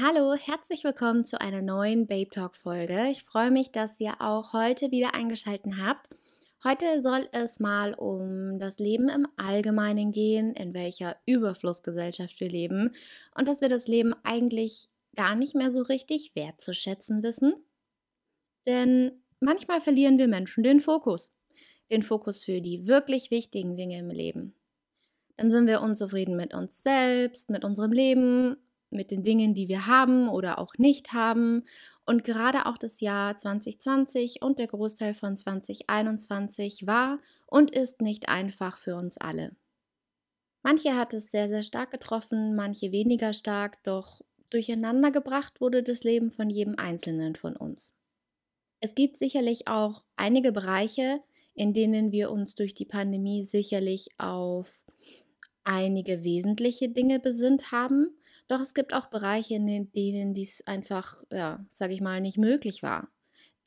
Hallo, herzlich willkommen zu einer neuen Babe Talk Folge. Ich freue mich, dass ihr auch heute wieder eingeschaltet habt. Heute soll es mal um das Leben im Allgemeinen gehen, in welcher Überflussgesellschaft wir leben und dass wir das Leben eigentlich gar nicht mehr so richtig wertzuschätzen wissen. Denn manchmal verlieren wir Menschen den Fokus. Den Fokus für die wirklich wichtigen Dinge im Leben. Dann sind wir unzufrieden mit uns selbst, mit unserem Leben mit den Dingen, die wir haben oder auch nicht haben. Und gerade auch das Jahr 2020 und der Großteil von 2021 war und ist nicht einfach für uns alle. Manche hat es sehr, sehr stark getroffen, manche weniger stark, doch durcheinander gebracht wurde das Leben von jedem Einzelnen von uns. Es gibt sicherlich auch einige Bereiche, in denen wir uns durch die Pandemie sicherlich auf einige wesentliche Dinge besinnt haben doch es gibt auch Bereiche, in denen dies einfach, ja, sage ich mal, nicht möglich war.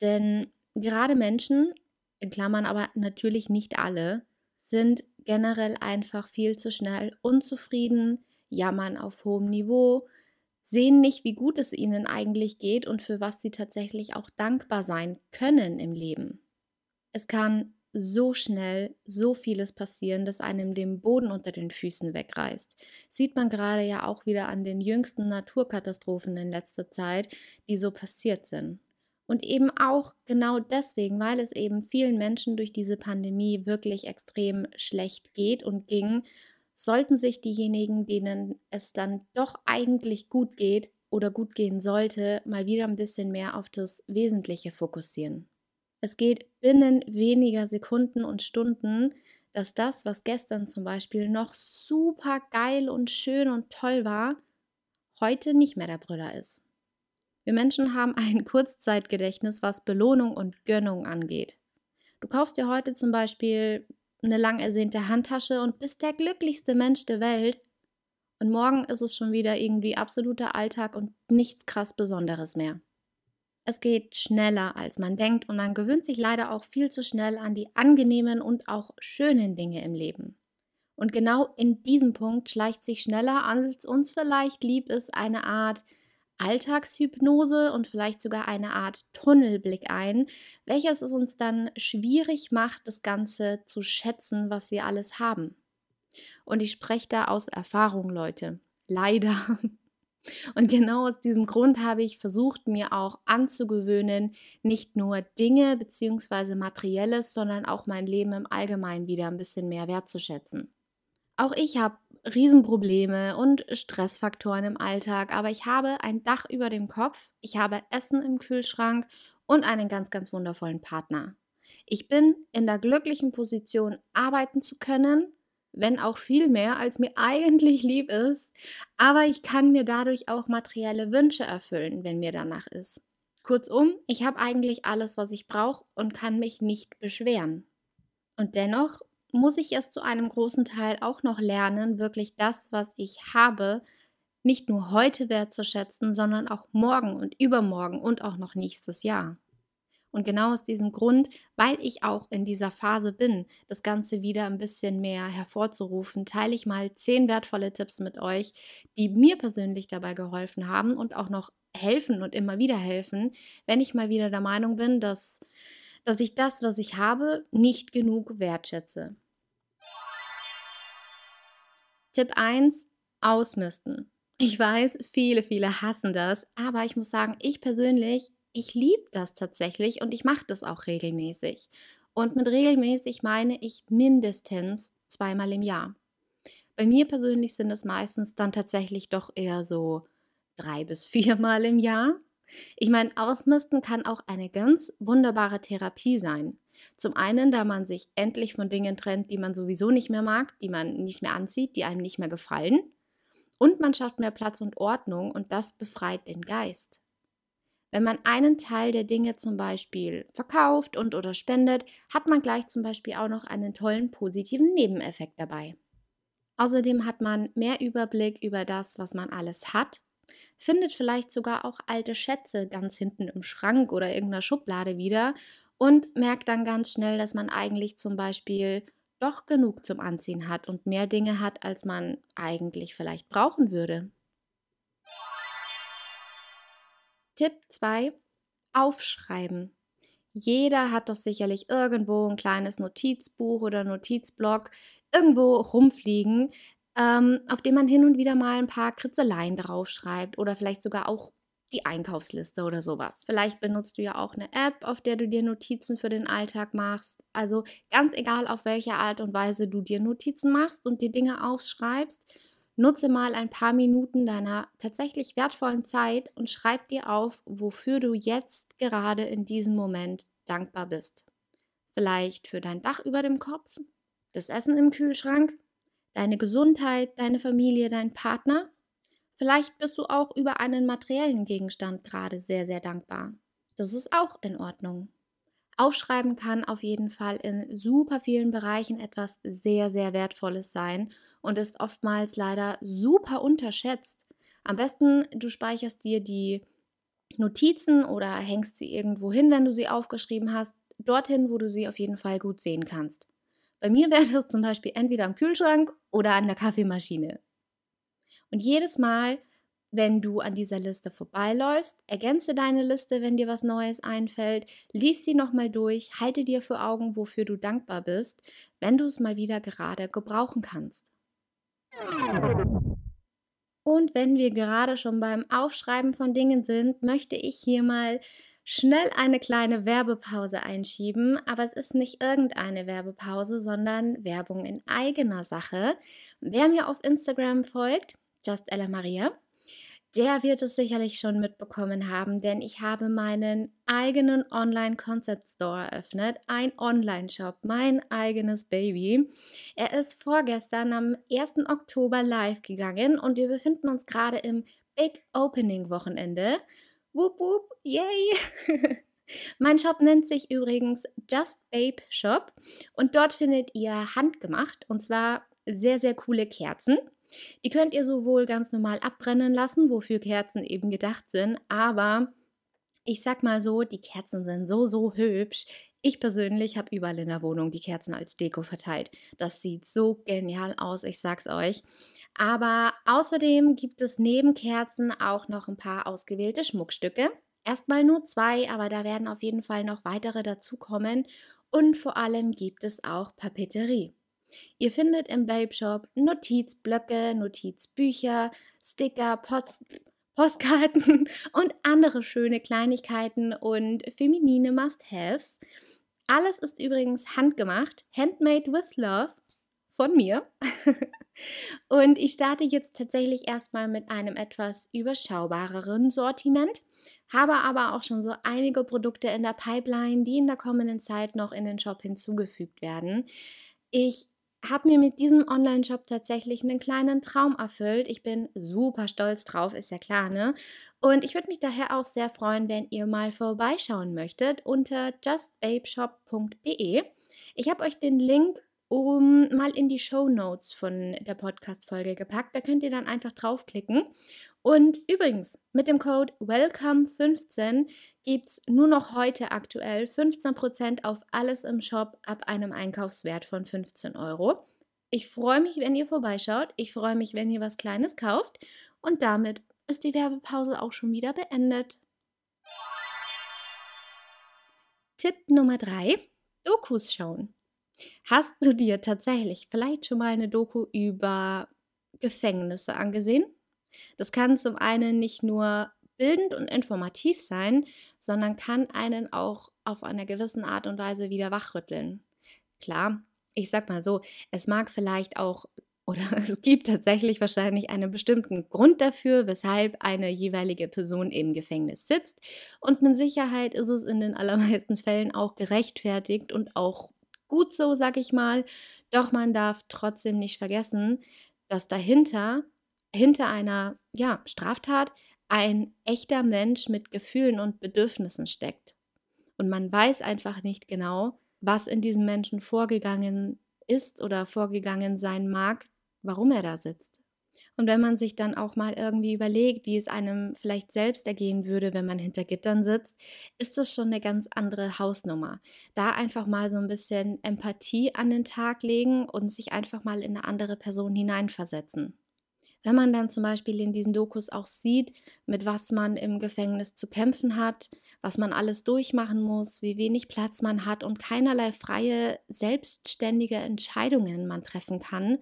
Denn gerade Menschen, in Klammern aber natürlich nicht alle, sind generell einfach viel zu schnell unzufrieden, jammern auf hohem Niveau, sehen nicht, wie gut es ihnen eigentlich geht und für was sie tatsächlich auch dankbar sein können im Leben. Es kann so schnell so vieles passieren, dass einem den Boden unter den Füßen wegreißt. Sieht man gerade ja auch wieder an den jüngsten Naturkatastrophen in letzter Zeit, die so passiert sind. Und eben auch genau deswegen, weil es eben vielen Menschen durch diese Pandemie wirklich extrem schlecht geht und ging, sollten sich diejenigen, denen es dann doch eigentlich gut geht oder gut gehen sollte, mal wieder ein bisschen mehr auf das Wesentliche fokussieren. Es geht binnen weniger Sekunden und Stunden, dass das, was gestern zum Beispiel noch super geil und schön und toll war, heute nicht mehr der Brüller ist. Wir Menschen haben ein Kurzzeitgedächtnis, was Belohnung und Gönnung angeht. Du kaufst dir heute zum Beispiel eine lang ersehnte Handtasche und bist der glücklichste Mensch der Welt. Und morgen ist es schon wieder irgendwie absoluter Alltag und nichts krass Besonderes mehr. Es geht schneller, als man denkt und man gewöhnt sich leider auch viel zu schnell an die angenehmen und auch schönen Dinge im Leben. Und genau in diesem Punkt schleicht sich schneller, als uns vielleicht lieb ist, eine Art Alltagshypnose und vielleicht sogar eine Art Tunnelblick ein, welches es uns dann schwierig macht, das Ganze zu schätzen, was wir alles haben. Und ich spreche da aus Erfahrung, Leute. Leider. Und genau aus diesem Grund habe ich versucht, mir auch anzugewöhnen, nicht nur Dinge bzw. Materielles, sondern auch mein Leben im Allgemeinen wieder ein bisschen mehr wertzuschätzen. Auch ich habe Riesenprobleme und Stressfaktoren im Alltag, aber ich habe ein Dach über dem Kopf, ich habe Essen im Kühlschrank und einen ganz, ganz wundervollen Partner. Ich bin in der glücklichen Position, arbeiten zu können wenn auch viel mehr, als mir eigentlich lieb ist, aber ich kann mir dadurch auch materielle Wünsche erfüllen, wenn mir danach ist. Kurzum, ich habe eigentlich alles, was ich brauche und kann mich nicht beschweren. Und dennoch muss ich es zu einem großen Teil auch noch lernen, wirklich das, was ich habe, nicht nur heute wertzuschätzen, sondern auch morgen und übermorgen und auch noch nächstes Jahr. Und genau aus diesem Grund, weil ich auch in dieser Phase bin, das Ganze wieder ein bisschen mehr hervorzurufen, teile ich mal zehn wertvolle Tipps mit euch, die mir persönlich dabei geholfen haben und auch noch helfen und immer wieder helfen, wenn ich mal wieder der Meinung bin, dass, dass ich das, was ich habe, nicht genug wertschätze. Tipp 1, ausmisten. Ich weiß, viele, viele hassen das, aber ich muss sagen, ich persönlich ich liebe das tatsächlich und ich mache das auch regelmäßig. Und mit regelmäßig meine ich mindestens zweimal im Jahr. Bei mir persönlich sind es meistens dann tatsächlich doch eher so drei bis viermal im Jahr. Ich meine, Ausmisten kann auch eine ganz wunderbare Therapie sein. Zum einen, da man sich endlich von Dingen trennt, die man sowieso nicht mehr mag, die man nicht mehr anzieht, die einem nicht mehr gefallen. Und man schafft mehr Platz und Ordnung und das befreit den Geist. Wenn man einen Teil der Dinge zum Beispiel verkauft und oder spendet, hat man gleich zum Beispiel auch noch einen tollen positiven Nebeneffekt dabei. Außerdem hat man mehr Überblick über das, was man alles hat, findet vielleicht sogar auch alte Schätze ganz hinten im Schrank oder irgendeiner Schublade wieder und merkt dann ganz schnell, dass man eigentlich zum Beispiel doch genug zum Anziehen hat und mehr Dinge hat, als man eigentlich vielleicht brauchen würde. Tipp 2. Aufschreiben. Jeder hat doch sicherlich irgendwo ein kleines Notizbuch oder Notizblock irgendwo rumfliegen, ähm, auf dem man hin und wieder mal ein paar Kritzeleien draufschreibt oder vielleicht sogar auch die Einkaufsliste oder sowas. Vielleicht benutzt du ja auch eine App, auf der du dir Notizen für den Alltag machst. Also ganz egal, auf welche Art und Weise du dir Notizen machst und die Dinge aufschreibst, nutze mal ein paar Minuten deiner tatsächlich wertvollen Zeit und schreib dir auf, wofür du jetzt gerade in diesem Moment dankbar bist. Vielleicht für dein Dach über dem Kopf, das Essen im Kühlschrank, deine Gesundheit, deine Familie, dein Partner Vielleicht bist du auch über einen materiellen Gegenstand gerade sehr, sehr dankbar. Das ist auch in Ordnung. Aufschreiben kann auf jeden Fall in super vielen Bereichen etwas sehr, sehr Wertvolles sein und ist oftmals leider super unterschätzt. Am besten, du speicherst dir die Notizen oder hängst sie irgendwo hin, wenn du sie aufgeschrieben hast, dorthin, wo du sie auf jeden Fall gut sehen kannst. Bei mir wäre das zum Beispiel entweder am Kühlschrank oder an der Kaffeemaschine. Und jedes Mal, wenn du an dieser Liste vorbeiläufst, ergänze deine Liste, wenn dir was Neues einfällt, lies sie nochmal durch, halte dir vor Augen, wofür du dankbar bist, wenn du es mal wieder gerade gebrauchen kannst. Und wenn wir gerade schon beim Aufschreiben von Dingen sind, möchte ich hier mal schnell eine kleine Werbepause einschieben, aber es ist nicht irgendeine Werbepause, sondern Werbung in eigener Sache. Wer mir auf Instagram folgt, Just Ella Maria. Der wird es sicherlich schon mitbekommen haben, denn ich habe meinen eigenen Online-Concept Store eröffnet, ein Online-Shop, mein eigenes Baby. Er ist vorgestern am 1. Oktober live gegangen und wir befinden uns gerade im Big Opening Wochenende. Wup, wup, yay! Mein Shop nennt sich übrigens Just Babe Shop und dort findet ihr handgemacht und zwar sehr, sehr coole Kerzen. Die könnt ihr sowohl ganz normal abbrennen lassen, wofür Kerzen eben gedacht sind, aber ich sag mal so, die Kerzen sind so, so hübsch. Ich persönlich habe überall in der Wohnung die Kerzen als Deko verteilt. Das sieht so genial aus, ich sag's euch. Aber außerdem gibt es neben Kerzen auch noch ein paar ausgewählte Schmuckstücke. Erstmal nur zwei, aber da werden auf jeden Fall noch weitere dazukommen. Und vor allem gibt es auch Papeterie. Ihr findet im Babe Shop Notizblöcke, Notizbücher, Sticker, Pots, Postkarten und andere schöne Kleinigkeiten und feminine Must-Haves. Alles ist übrigens handgemacht, handmade with love von mir. und ich starte jetzt tatsächlich erstmal mit einem etwas überschaubareren Sortiment, habe aber auch schon so einige Produkte in der Pipeline, die in der kommenden Zeit noch in den Shop hinzugefügt werden. Ich habe mir mit diesem Online-Shop tatsächlich einen kleinen Traum erfüllt. Ich bin super stolz drauf, ist ja klar, ne? Und ich würde mich daher auch sehr freuen, wenn ihr mal vorbeischauen möchtet unter justbabeshop.de. Ich habe euch den Link um mal in die Show Notes von der Podcast-Folge gepackt. Da könnt ihr dann einfach draufklicken. Und übrigens, mit dem Code WELCOME15 gibt es nur noch heute aktuell 15% auf alles im Shop ab einem Einkaufswert von 15 Euro. Ich freue mich, wenn ihr vorbeischaut. Ich freue mich, wenn ihr was Kleines kauft. Und damit ist die Werbepause auch schon wieder beendet. Tipp Nummer 3. Dokus schauen. Hast du dir tatsächlich vielleicht schon mal eine Doku über Gefängnisse angesehen? Das kann zum einen nicht nur bildend und informativ sein, sondern kann einen auch auf einer gewissen Art und Weise wieder wachrütteln. Klar, ich sag mal so, es mag vielleicht auch oder es gibt tatsächlich wahrscheinlich einen bestimmten Grund dafür, weshalb eine jeweilige Person im Gefängnis sitzt. Und mit Sicherheit ist es in den allermeisten Fällen auch gerechtfertigt und auch gut so, sag ich mal. Doch man darf trotzdem nicht vergessen, dass dahinter, hinter einer ja, Straftat, ein echter Mensch mit Gefühlen und Bedürfnissen steckt. Und man weiß einfach nicht genau, was in diesem Menschen vorgegangen ist oder vorgegangen sein mag, warum er da sitzt. Und wenn man sich dann auch mal irgendwie überlegt, wie es einem vielleicht selbst ergehen würde, wenn man hinter Gittern sitzt, ist das schon eine ganz andere Hausnummer. Da einfach mal so ein bisschen Empathie an den Tag legen und sich einfach mal in eine andere Person hineinversetzen. Wenn man dann zum Beispiel in diesen Dokus auch sieht, mit was man im Gefängnis zu kämpfen hat, was man alles durchmachen muss, wie wenig Platz man hat und keinerlei freie, selbstständige Entscheidungen man treffen kann,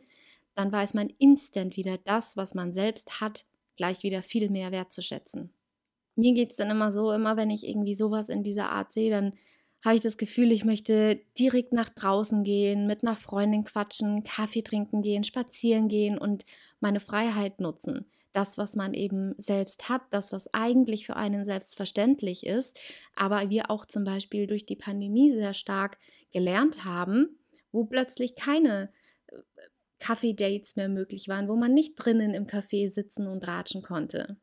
dann weiß man instant wieder das, was man selbst hat, gleich wieder viel mehr wertzuschätzen. Mir geht es dann immer so, immer wenn ich irgendwie sowas in dieser Art sehe, dann habe ich das Gefühl, ich möchte direkt nach draußen gehen, mit einer Freundin quatschen, Kaffee trinken gehen, spazieren gehen und meine Freiheit nutzen. Das, was man eben selbst hat, das, was eigentlich für einen selbstverständlich ist, aber wir auch zum Beispiel durch die Pandemie sehr stark gelernt haben, wo plötzlich keine äh, Kaffee-Dates mehr möglich waren, wo man nicht drinnen im Café sitzen und ratschen konnte.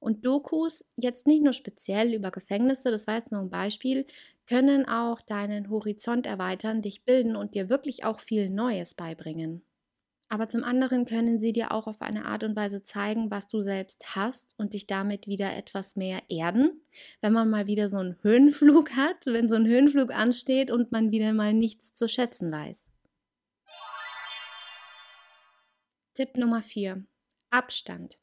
Und Dokus, jetzt nicht nur speziell über Gefängnisse, das war jetzt nur ein Beispiel, können auch deinen Horizont erweitern, dich bilden und dir wirklich auch viel Neues beibringen. Aber zum anderen können sie dir auch auf eine Art und Weise zeigen, was du selbst hast und dich damit wieder etwas mehr erden. Wenn man mal wieder so einen Höhenflug hat, wenn so ein Höhenflug ansteht und man wieder mal nichts zu schätzen weiß. Tipp Nummer 4. Abstand.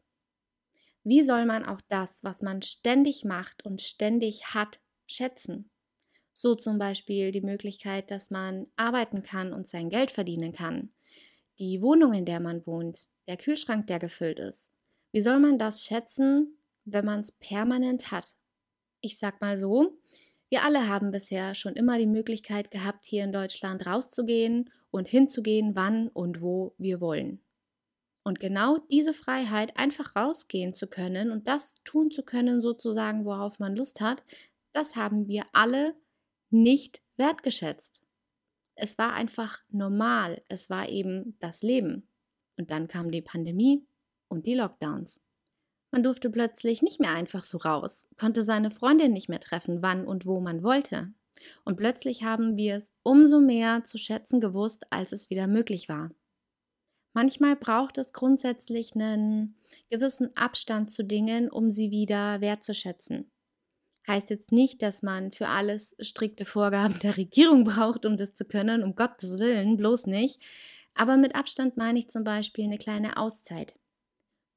Wie soll man auch das, was man ständig macht und ständig hat, schätzen? So zum Beispiel die Möglichkeit, dass man arbeiten kann und sein Geld verdienen kann. Die Wohnung, in der man wohnt, der Kühlschrank, der gefüllt ist. Wie soll man das schätzen, wenn man es permanent hat? Ich sag mal so, wir alle haben bisher schon immer die Möglichkeit gehabt, hier in Deutschland rauszugehen und hinzugehen, wann und wo wir wollen. Und genau diese Freiheit, einfach rausgehen zu können und das tun zu können, sozusagen, worauf man Lust hat, das haben wir alle nicht wertgeschätzt. Es war einfach normal, es war eben das Leben. Und dann kam die Pandemie und die Lockdowns. Man durfte plötzlich nicht mehr einfach so raus, konnte seine Freundin nicht mehr treffen, wann und wo man wollte. Und plötzlich haben wir es umso mehr zu schätzen gewusst, als es wieder möglich war. Manchmal braucht es grundsätzlich einen gewissen Abstand zu Dingen, um sie wieder wertzuschätzen. Heißt jetzt nicht, dass man für alles strikte Vorgaben der Regierung braucht, um das zu können, um Gottes Willen, bloß nicht. Aber mit Abstand meine ich zum Beispiel eine kleine Auszeit.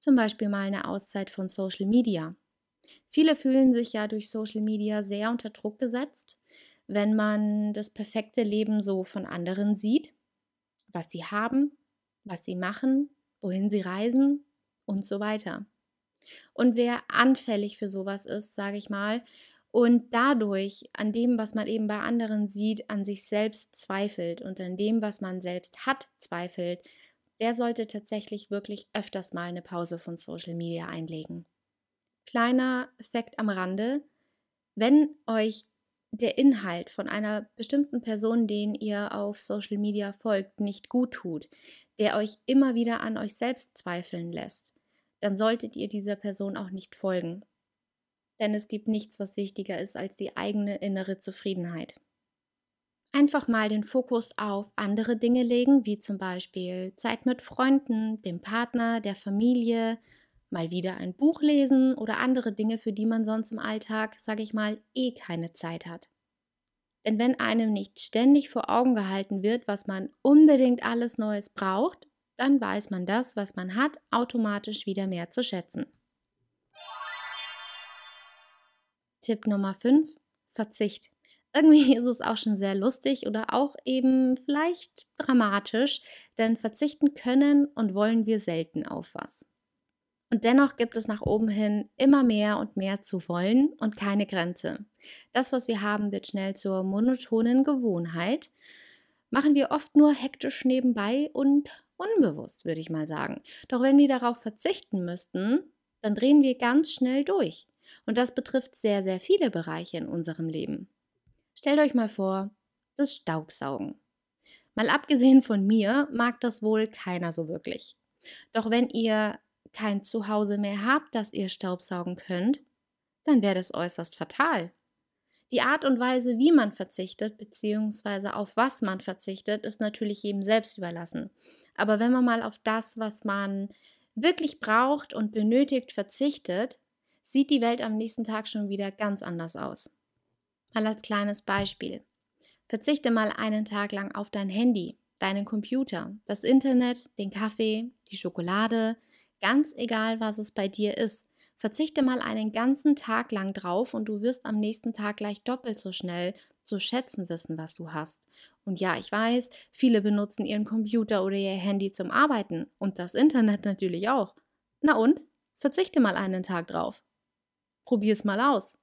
Zum Beispiel mal eine Auszeit von Social Media. Viele fühlen sich ja durch Social Media sehr unter Druck gesetzt, wenn man das perfekte Leben so von anderen sieht, was sie haben, was sie machen, wohin sie reisen und so weiter. Und wer anfällig für sowas ist, sage ich mal, und dadurch an dem, was man eben bei anderen sieht, an sich selbst zweifelt und an dem, was man selbst hat, zweifelt, der sollte tatsächlich wirklich öfters mal eine Pause von Social Media einlegen. Kleiner Effekt am Rande, wenn euch der Inhalt von einer bestimmten Person, den ihr auf Social Media folgt, nicht gut tut, der euch immer wieder an euch selbst zweifeln lässt, dann solltet ihr dieser Person auch nicht folgen. Denn es gibt nichts, was wichtiger ist als die eigene innere Zufriedenheit. Einfach mal den Fokus auf andere Dinge legen, wie zum Beispiel Zeit mit Freunden, dem Partner, der Familie, mal wieder ein Buch lesen oder andere Dinge, für die man sonst im Alltag, sage ich mal, eh keine Zeit hat. Denn wenn einem nicht ständig vor Augen gehalten wird, was man unbedingt alles Neues braucht, dann weiß man das, was man hat, automatisch wieder mehr zu schätzen. Tipp Nummer 5. Verzicht. Irgendwie ist es auch schon sehr lustig oder auch eben vielleicht dramatisch, denn verzichten können und wollen wir selten auf was. Und dennoch gibt es nach oben hin immer mehr und mehr zu wollen und keine Grenze. Das, was wir haben, wird schnell zur monotonen Gewohnheit. Machen wir oft nur hektisch nebenbei und unbewusst, würde ich mal sagen. Doch wenn wir darauf verzichten müssten, dann drehen wir ganz schnell durch. Und das betrifft sehr, sehr viele Bereiche in unserem Leben. Stellt euch mal vor, das Staubsaugen. Mal abgesehen von mir mag das wohl keiner so wirklich. Doch wenn ihr kein Zuhause mehr habt, das ihr staubsaugen könnt, dann wäre das äußerst fatal. Die Art und Weise, wie man verzichtet, beziehungsweise auf was man verzichtet, ist natürlich jedem selbst überlassen. Aber wenn man mal auf das, was man wirklich braucht und benötigt, verzichtet, sieht die Welt am nächsten Tag schon wieder ganz anders aus. Mal als kleines Beispiel. Verzichte mal einen Tag lang auf dein Handy, deinen Computer, das Internet, den Kaffee, die Schokolade, Ganz egal, was es bei dir ist. Verzichte mal einen ganzen Tag lang drauf und du wirst am nächsten Tag gleich doppelt so schnell zu schätzen wissen, was du hast. Und ja, ich weiß, viele benutzen ihren Computer oder ihr Handy zum Arbeiten und das Internet natürlich auch. Na und? Verzichte mal einen Tag drauf. Probier's mal aus.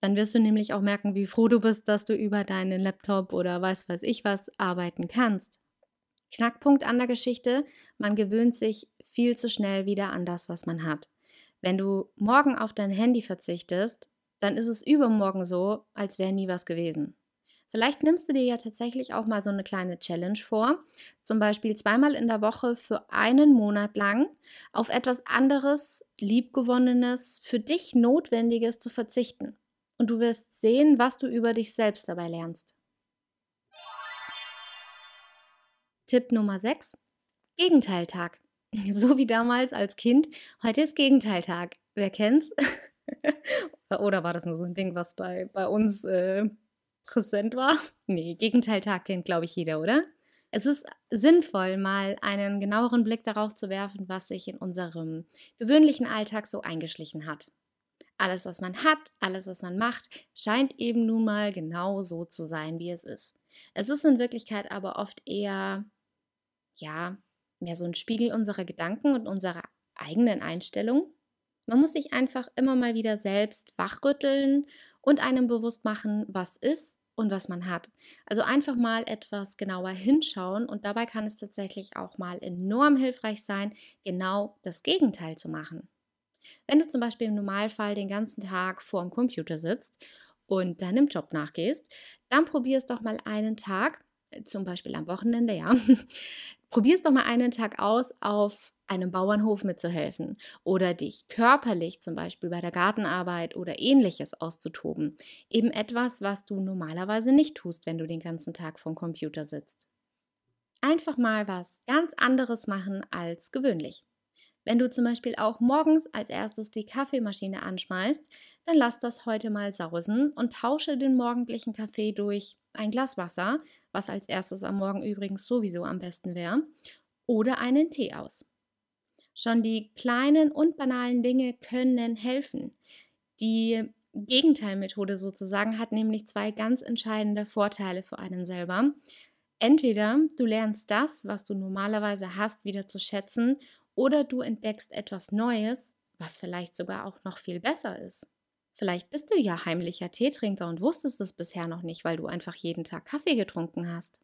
Dann wirst du nämlich auch merken, wie froh du bist, dass du über deinen Laptop oder weiß weiß ich was arbeiten kannst. Knackpunkt an der Geschichte, man gewöhnt sich viel zu schnell wieder an das, was man hat. Wenn du morgen auf dein Handy verzichtest, dann ist es übermorgen so, als wäre nie was gewesen. Vielleicht nimmst du dir ja tatsächlich auch mal so eine kleine Challenge vor, zum Beispiel zweimal in der Woche für einen Monat lang auf etwas anderes, liebgewonnenes, für dich Notwendiges zu verzichten. Und du wirst sehen, was du über dich selbst dabei lernst. Tipp Nummer 6. Gegenteiltag. So wie damals als Kind. Heute ist Gegenteiltag. Wer kennt's? Oder war das nur so ein Ding, was bei, bei uns äh, präsent war? Nee, Gegenteiltag kennt, glaube ich, jeder, oder? Es ist sinnvoll, mal einen genaueren Blick darauf zu werfen, was sich in unserem gewöhnlichen Alltag so eingeschlichen hat. Alles, was man hat, alles, was man macht, scheint eben nun mal genau so zu sein, wie es ist. Es ist in Wirklichkeit aber oft eher, ja, mehr so ein Spiegel unserer Gedanken und unserer eigenen Einstellung. Man muss sich einfach immer mal wieder selbst wachrütteln und einem bewusst machen, was ist und was man hat. Also einfach mal etwas genauer hinschauen und dabei kann es tatsächlich auch mal enorm hilfreich sein, genau das Gegenteil zu machen. Wenn du zum Beispiel im Normalfall den ganzen Tag vor dem Computer sitzt und deinem Job nachgehst, dann probier es doch mal einen Tag, zum Beispiel am Wochenende, ja, probier es doch mal einen Tag aus, auf einem Bauernhof mitzuhelfen oder dich körperlich zum Beispiel bei der Gartenarbeit oder ähnliches auszutoben. Eben etwas, was du normalerweise nicht tust, wenn du den ganzen Tag vom Computer sitzt. Einfach mal was ganz anderes machen als gewöhnlich. Wenn du zum Beispiel auch morgens als erstes die Kaffeemaschine anschmeißt, dann lass das heute mal sausen und tausche den morgendlichen Kaffee durch ein Glas Wasser, was als erstes am Morgen übrigens sowieso am besten wäre, oder einen Tee aus. Schon die kleinen und banalen Dinge können helfen. Die Gegenteilmethode sozusagen hat nämlich zwei ganz entscheidende Vorteile für einen selber. Entweder du lernst das, was du normalerweise hast, wieder zu schätzen oder du entdeckst etwas Neues, was vielleicht sogar auch noch viel besser ist. Vielleicht bist du ja heimlicher Teetrinker und wusstest es bisher noch nicht, weil du einfach jeden Tag Kaffee getrunken hast.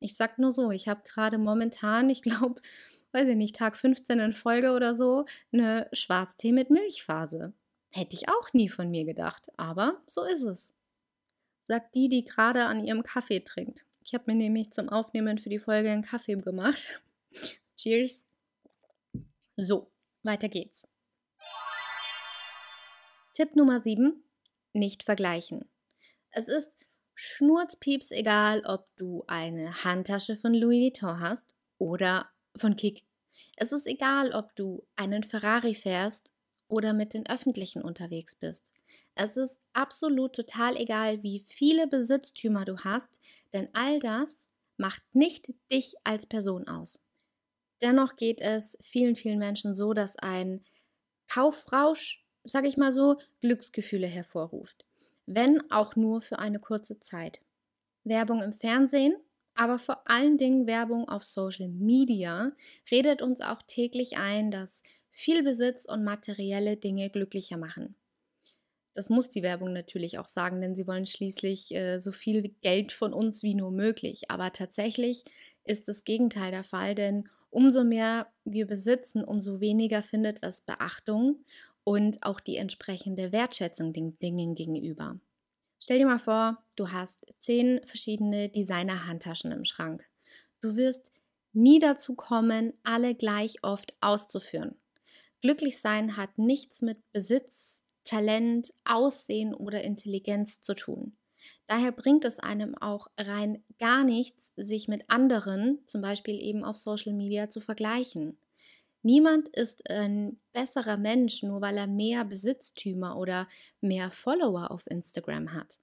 Ich sag nur so, ich habe gerade momentan, ich glaube, weiß ich nicht, Tag 15 in Folge oder so, eine Schwarztee mit Milchphase. Hätte ich auch nie von mir gedacht, aber so ist es. Sagt die, die gerade an ihrem Kaffee trinkt. Ich habe mir nämlich zum Aufnehmen für die Folge einen Kaffee gemacht. Cheers. So, weiter geht's. Tipp Nummer 7. Nicht vergleichen. Es ist schnurzpieps egal, ob du eine Handtasche von Louis Vuitton hast oder von Kick. Es ist egal, ob du einen Ferrari fährst oder mit den Öffentlichen unterwegs bist. Es ist absolut total egal, wie viele Besitztümer du hast, denn all das macht nicht dich als Person aus. Dennoch geht es vielen, vielen Menschen so, dass ein Kaufrausch, sage ich mal so, Glücksgefühle hervorruft. Wenn auch nur für eine kurze Zeit. Werbung im Fernsehen, aber vor allen Dingen Werbung auf Social Media redet uns auch täglich ein, dass viel Besitz und materielle Dinge glücklicher machen. Das muss die Werbung natürlich auch sagen, denn sie wollen schließlich äh, so viel Geld von uns wie nur möglich. Aber tatsächlich ist das Gegenteil der Fall, denn umso mehr wir besitzen, umso weniger findet es Beachtung und auch die entsprechende Wertschätzung den Dingen gegenüber. Stell dir mal vor, du hast zehn verschiedene Designer-Handtaschen im Schrank. Du wirst nie dazu kommen, alle gleich oft auszuführen. Glücklich sein hat nichts mit Besitz, Talent, Aussehen oder Intelligenz zu tun. Daher bringt es einem auch rein gar nichts, sich mit anderen, zum Beispiel eben auf Social Media, zu vergleichen. Niemand ist ein besserer Mensch, nur weil er mehr Besitztümer oder mehr Follower auf Instagram hat.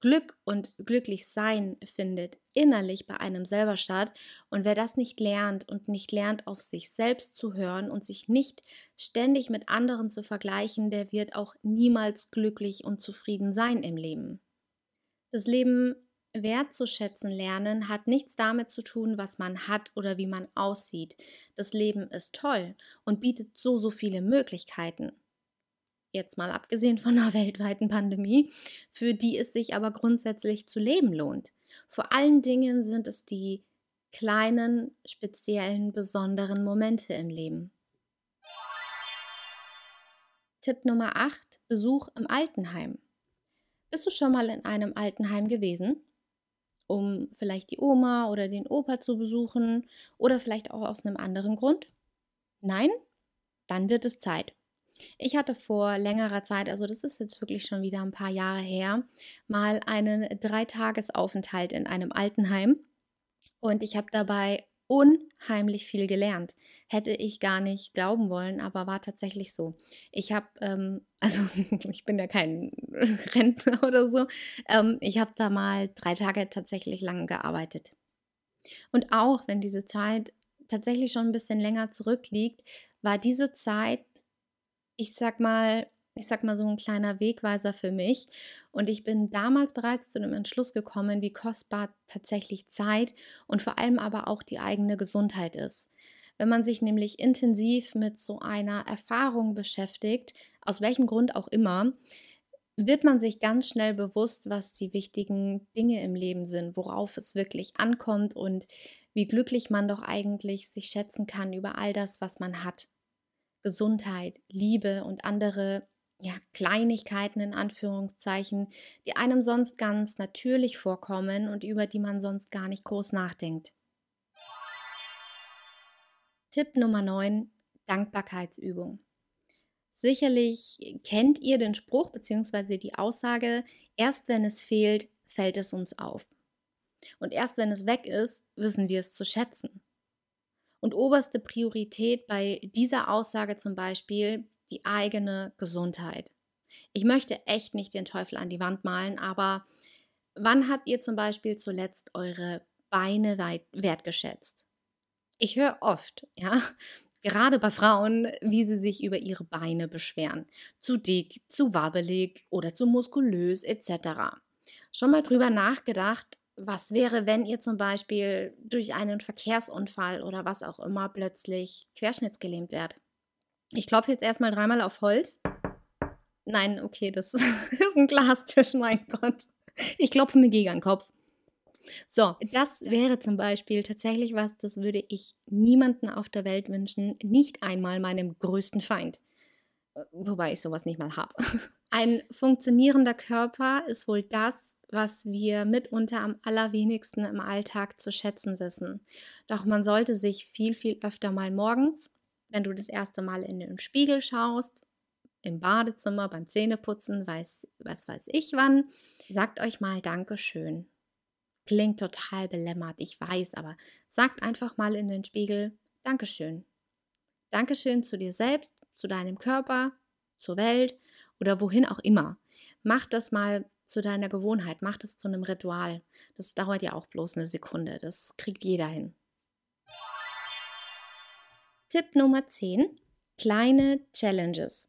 Glück und glücklich sein findet innerlich bei einem selber statt. Und wer das nicht lernt und nicht lernt, auf sich selbst zu hören und sich nicht ständig mit anderen zu vergleichen, der wird auch niemals glücklich und zufrieden sein im Leben. Das Leben wertzuschätzen lernen hat nichts damit zu tun, was man hat oder wie man aussieht. Das Leben ist toll und bietet so, so viele Möglichkeiten jetzt mal abgesehen von einer weltweiten Pandemie, für die es sich aber grundsätzlich zu leben lohnt. Vor allen Dingen sind es die kleinen, speziellen, besonderen Momente im Leben. Tipp Nummer 8. Besuch im Altenheim. Bist du schon mal in einem Altenheim gewesen? Um vielleicht die Oma oder den Opa zu besuchen oder vielleicht auch aus einem anderen Grund? Nein? Dann wird es Zeit. Ich hatte vor längerer Zeit, also das ist jetzt wirklich schon wieder ein paar Jahre her, mal einen Dreitagesaufenthalt in einem Altenheim und ich habe dabei unheimlich viel gelernt. Hätte ich gar nicht glauben wollen, aber war tatsächlich so. Ich habe, ähm, also ich bin ja kein Rentner oder so, ähm, ich habe da mal drei Tage tatsächlich lang gearbeitet. Und auch wenn diese Zeit tatsächlich schon ein bisschen länger zurückliegt, war diese Zeit ich sag mal, ich sag mal so ein kleiner Wegweiser für mich. Und ich bin damals bereits zu dem Entschluss gekommen, wie kostbar tatsächlich Zeit und vor allem aber auch die eigene Gesundheit ist. Wenn man sich nämlich intensiv mit so einer Erfahrung beschäftigt, aus welchem Grund auch immer, wird man sich ganz schnell bewusst, was die wichtigen Dinge im Leben sind, worauf es wirklich ankommt und wie glücklich man doch eigentlich sich schätzen kann über all das, was man hat. Gesundheit, Liebe und andere ja, Kleinigkeiten in Anführungszeichen, die einem sonst ganz natürlich vorkommen und über die man sonst gar nicht groß nachdenkt. Tipp Nummer 9, Dankbarkeitsübung. Sicherlich kennt ihr den Spruch bzw. die Aussage, erst wenn es fehlt, fällt es uns auf. Und erst wenn es weg ist, wissen wir es zu schätzen. Und oberste Priorität bei dieser Aussage zum Beispiel die eigene Gesundheit. Ich möchte echt nicht den Teufel an die Wand malen, aber wann habt ihr zum Beispiel zuletzt eure Beine wertgeschätzt? Ich höre oft, ja, gerade bei Frauen, wie sie sich über ihre Beine beschweren. Zu dick, zu wabbelig oder zu muskulös etc. Schon mal drüber nachgedacht, was wäre, wenn ihr zum Beispiel durch einen Verkehrsunfall oder was auch immer plötzlich querschnittsgelähmt werdet? Ich klopfe jetzt erstmal dreimal auf Holz. Nein, okay, das ist ein Glastisch, mein Gott. Ich klopfe mir gegen den Kopf. So, das wäre zum Beispiel tatsächlich was, das würde ich niemanden auf der Welt wünschen, nicht einmal meinem größten Feind. Wobei ich sowas nicht mal habe. Ein funktionierender Körper ist wohl das, was wir mitunter am allerwenigsten im Alltag zu schätzen wissen. Doch man sollte sich viel, viel öfter mal morgens, wenn du das erste Mal in den Spiegel schaust, im Badezimmer, beim Zähneputzen, weiß, was weiß ich wann, sagt euch mal Dankeschön. Klingt total belämmert, ich weiß, aber sagt einfach mal in den Spiegel Dankeschön. Dankeschön zu dir selbst, zu deinem Körper, zur Welt oder wohin auch immer. Mach das mal zu deiner Gewohnheit, mach das zu einem Ritual. Das dauert ja auch bloß eine Sekunde, das kriegt jeder hin. Tipp Nummer 10, kleine Challenges.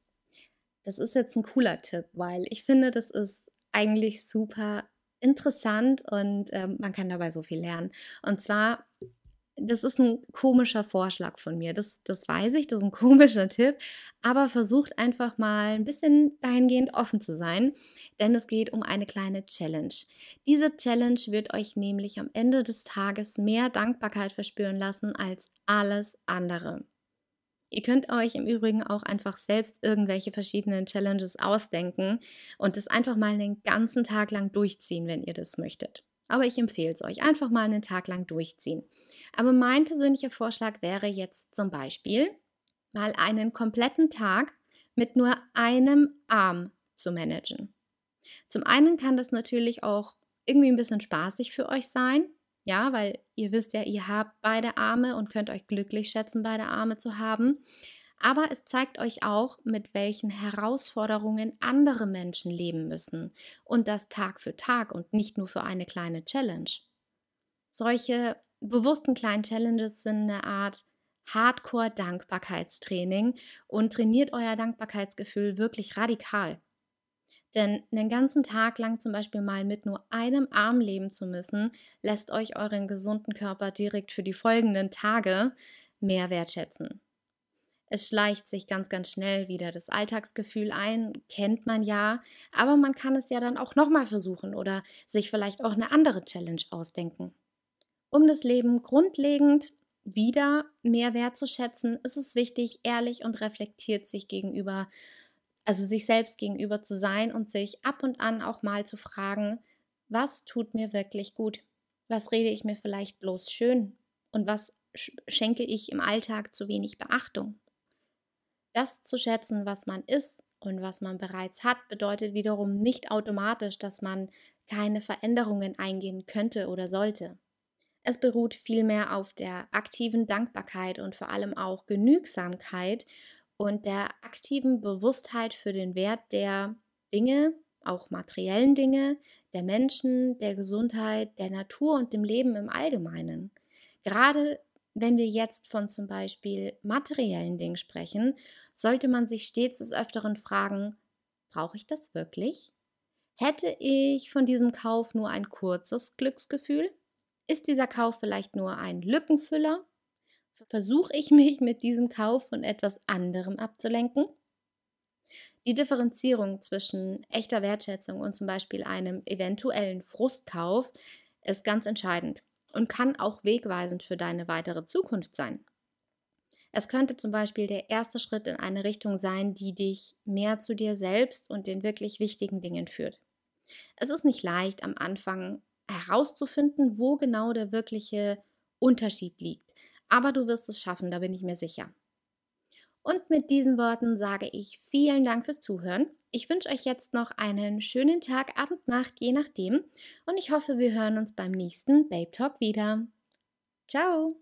Das ist jetzt ein cooler Tipp, weil ich finde, das ist eigentlich super interessant und ähm, man kann dabei so viel lernen. Und zwar das ist ein komischer Vorschlag von mir. Das, das weiß ich, das ist ein komischer Tipp. Aber versucht einfach mal ein bisschen dahingehend offen zu sein, denn es geht um eine kleine Challenge. Diese Challenge wird euch nämlich am Ende des Tages mehr Dankbarkeit verspüren lassen als alles andere. Ihr könnt euch im Übrigen auch einfach selbst irgendwelche verschiedenen Challenges ausdenken und das einfach mal den ganzen Tag lang durchziehen, wenn ihr das möchtet. Aber ich empfehle es euch, einfach mal einen Tag lang durchziehen. Aber mein persönlicher Vorschlag wäre jetzt zum Beispiel, mal einen kompletten Tag mit nur einem Arm zu managen. Zum einen kann das natürlich auch irgendwie ein bisschen spaßig für euch sein, ja, weil ihr wisst ja, ihr habt beide Arme und könnt euch glücklich schätzen, beide Arme zu haben. Aber es zeigt euch auch, mit welchen Herausforderungen andere Menschen leben müssen und das Tag für Tag und nicht nur für eine kleine Challenge. Solche bewussten kleinen Challenges sind eine Art Hardcore-Dankbarkeitstraining und trainiert euer Dankbarkeitsgefühl wirklich radikal. Denn einen ganzen Tag lang zum Beispiel mal mit nur einem Arm leben zu müssen, lässt euch euren gesunden Körper direkt für die folgenden Tage mehr wertschätzen. Es schleicht sich ganz, ganz schnell wieder das Alltagsgefühl ein, kennt man ja, aber man kann es ja dann auch nochmal versuchen oder sich vielleicht auch eine andere Challenge ausdenken. Um das Leben grundlegend wieder mehr wertzuschätzen, ist es wichtig, ehrlich und reflektiert sich gegenüber, also sich selbst gegenüber zu sein und sich ab und an auch mal zu fragen, was tut mir wirklich gut? Was rede ich mir vielleicht bloß schön? Und was schenke ich im Alltag zu wenig Beachtung? Das zu schätzen, was man ist und was man bereits hat, bedeutet wiederum nicht automatisch, dass man keine Veränderungen eingehen könnte oder sollte. Es beruht vielmehr auf der aktiven Dankbarkeit und vor allem auch Genügsamkeit und der aktiven Bewusstheit für den Wert der Dinge, auch materiellen Dinge, der Menschen, der Gesundheit, der Natur und dem Leben im Allgemeinen. Gerade wenn wir jetzt von zum Beispiel materiellen Dingen sprechen, sollte man sich stets des Öfteren fragen, brauche ich das wirklich? Hätte ich von diesem Kauf nur ein kurzes Glücksgefühl? Ist dieser Kauf vielleicht nur ein Lückenfüller? Versuche ich mich mit diesem Kauf von etwas anderem abzulenken? Die Differenzierung zwischen echter Wertschätzung und zum Beispiel einem eventuellen Frustkauf ist ganz entscheidend und kann auch wegweisend für deine weitere Zukunft sein. Es könnte zum Beispiel der erste Schritt in eine Richtung sein, die dich mehr zu dir selbst und den wirklich wichtigen Dingen führt. Es ist nicht leicht am Anfang herauszufinden, wo genau der wirkliche Unterschied liegt. Aber du wirst es schaffen, da bin ich mir sicher. Und mit diesen Worten sage ich vielen Dank fürs Zuhören. Ich wünsche euch jetzt noch einen schönen Tag, Abend, Nacht, je nachdem. Und ich hoffe, wir hören uns beim nächsten Babe Talk wieder. Ciao!